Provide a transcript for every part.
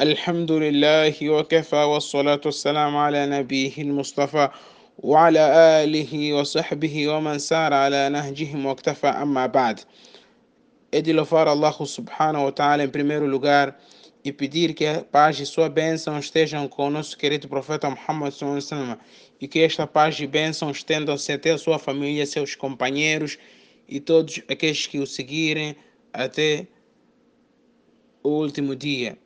الحمد لله وكفى والصلاة والسلام على نبيه المصطفى وعلى آله وصحبه ومن سار على نهجهم واكتفى أما بعد É de louvar Allah subhanahu wa ta'ala em primeiro lugar e pedir que a paz e sua bênção estejam com o nosso querido profeta Muhammad sallallahu alaihi wasallam e que esta paz e bênção estendam-se até a sua família, seus companheiros e todos aqueles que o seguirem até o último dia.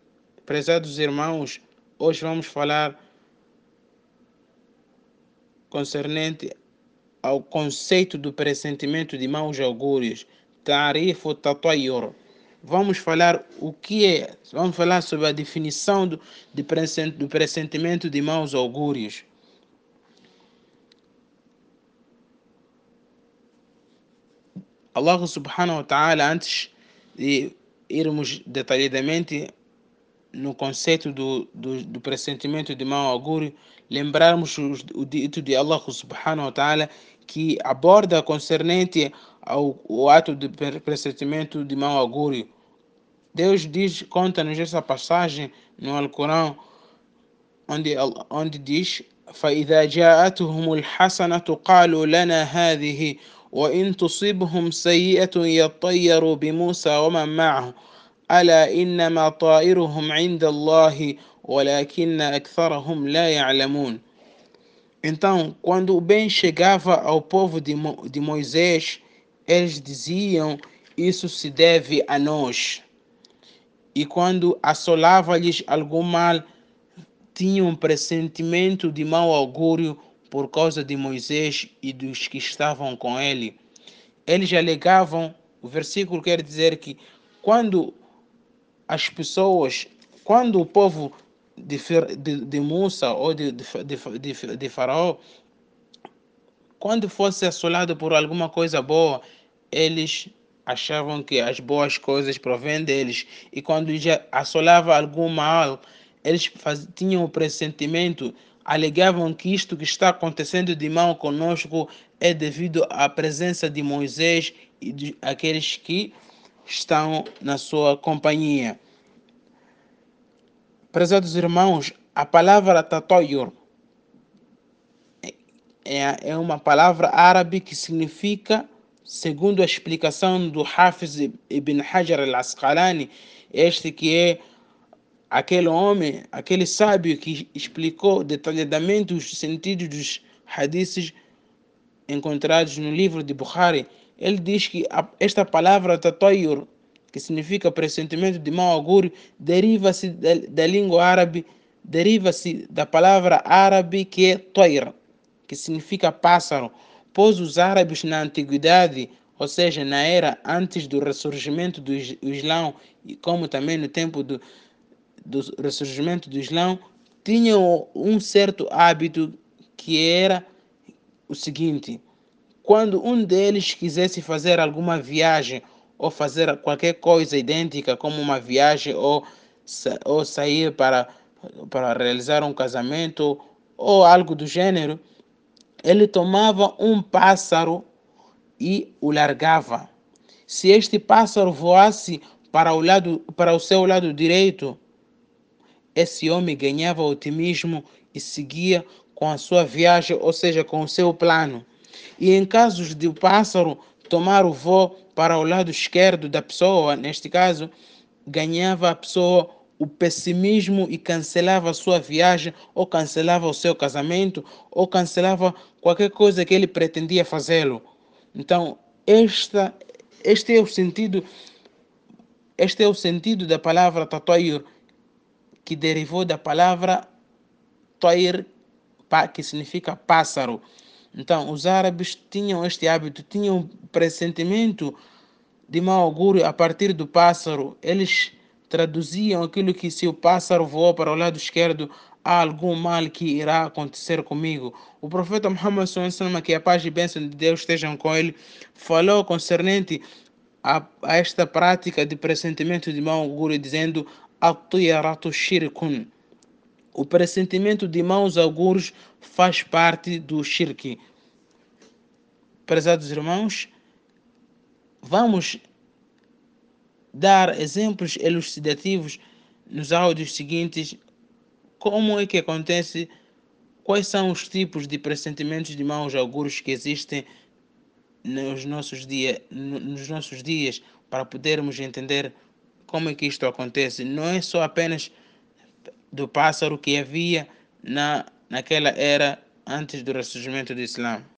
Prezados irmãos, hoje vamos falar concernente ao conceito do pressentimento de maus augúrios, tatayyur. Vamos falar o que é, vamos falar sobre a definição do, de do pressentimento de maus augúrios. Allah subhanahu wa ta'ala, antes de irmos detalhadamente no conceito do, do, do pressentimento de mau augúrio, lembrarmos o, o dito de Allah subhanahu wa ta'ala que aborda concernente ao, ao ato de pressentimento de mau augúrio. Deus diz, conta-nos essa passagem no Alcorão, onde, onde diz فإذا جاءتهم الحسنة قالوا لنا هذه وإن تصبهم سيئة يطيروا بموسى ومن معه ألا إنما طائرهم عند الله ولكن أكثرهم لا يعلمون Então, quando o bem chegava ao povo de, Mo, de Moisés, eles diziam: Isso se deve a nós. E quando assolava-lhes algum mal, tinham um pressentimento de mau augúrio por causa de Moisés e dos que estavam com ele. Eles alegavam, o versículo quer dizer que quando as pessoas, quando o povo de, de, de Musa ou de, de, de, de Faraó, quando fosse assolado por alguma coisa boa, eles achavam que as boas coisas provêm deles. E quando já assolava algum mal, eles faz, tinham o pressentimento, alegavam que isto que está acontecendo de mal conosco é devido à presença de Moisés e de aqueles que estão na sua companhia. Prezados irmãos, a palavra tatoyur é, é uma palavra árabe que significa, segundo a explicação do Hafiz ibn Hajar al-Asqalani, este que é aquele homem, aquele sábio que explicou detalhadamente os sentidos dos hadiths encontrados no livro de Bukhari, ele diz que esta palavra tatoyur, que significa pressentimento de mau augúrio, deriva-se da, da, língua árabe, deriva-se da palavra árabe que é toir, que significa pássaro, pois os árabes na antiguidade, ou seja, na era antes do ressurgimento do Islão, e como também no tempo do, do ressurgimento do Islão, tinham um certo hábito que era o seguinte: quando um deles quisesse fazer alguma viagem ou fazer qualquer coisa idêntica, como uma viagem ou, ou sair para, para realizar um casamento ou algo do gênero, ele tomava um pássaro e o largava. Se este pássaro voasse para o, lado, para o seu lado direito, esse homem ganhava otimismo e seguia com a sua viagem, ou seja, com o seu plano. E em casos de pássaro tomar o voo para o lado esquerdo da pessoa, neste caso, ganhava a pessoa o pessimismo e cancelava a sua viagem, ou cancelava o seu casamento, ou cancelava qualquer coisa que ele pretendia fazê-lo. Então, esta, este é o sentido, este é o sentido da palavra tatoir, que derivou da palavra toir, que significa pássaro. Então, os árabes tinham este hábito, tinham pressentimento de mau augúrio a partir do pássaro. Eles traduziam aquilo que se o pássaro voou para o lado esquerdo, há algum mal que irá acontecer comigo. O profeta Muhammad que a paz e bênção de Deus estejam com ele, falou concernente a, a esta prática de pressentimento de mau augúrio, dizendo: "Atiyaratu shirkun". O pressentimento de maus augúrios faz parte do shirk. Prezados irmãos, vamos dar exemplos elucidativos nos áudios seguintes como é que acontece, quais são os tipos de pressentimentos de maus augúrios que existem nos nossos, dia, nos nossos dias para podermos entender como é que isto acontece. Não é só apenas do pássaro que havia na, naquela era antes do ressurgimento do Islã.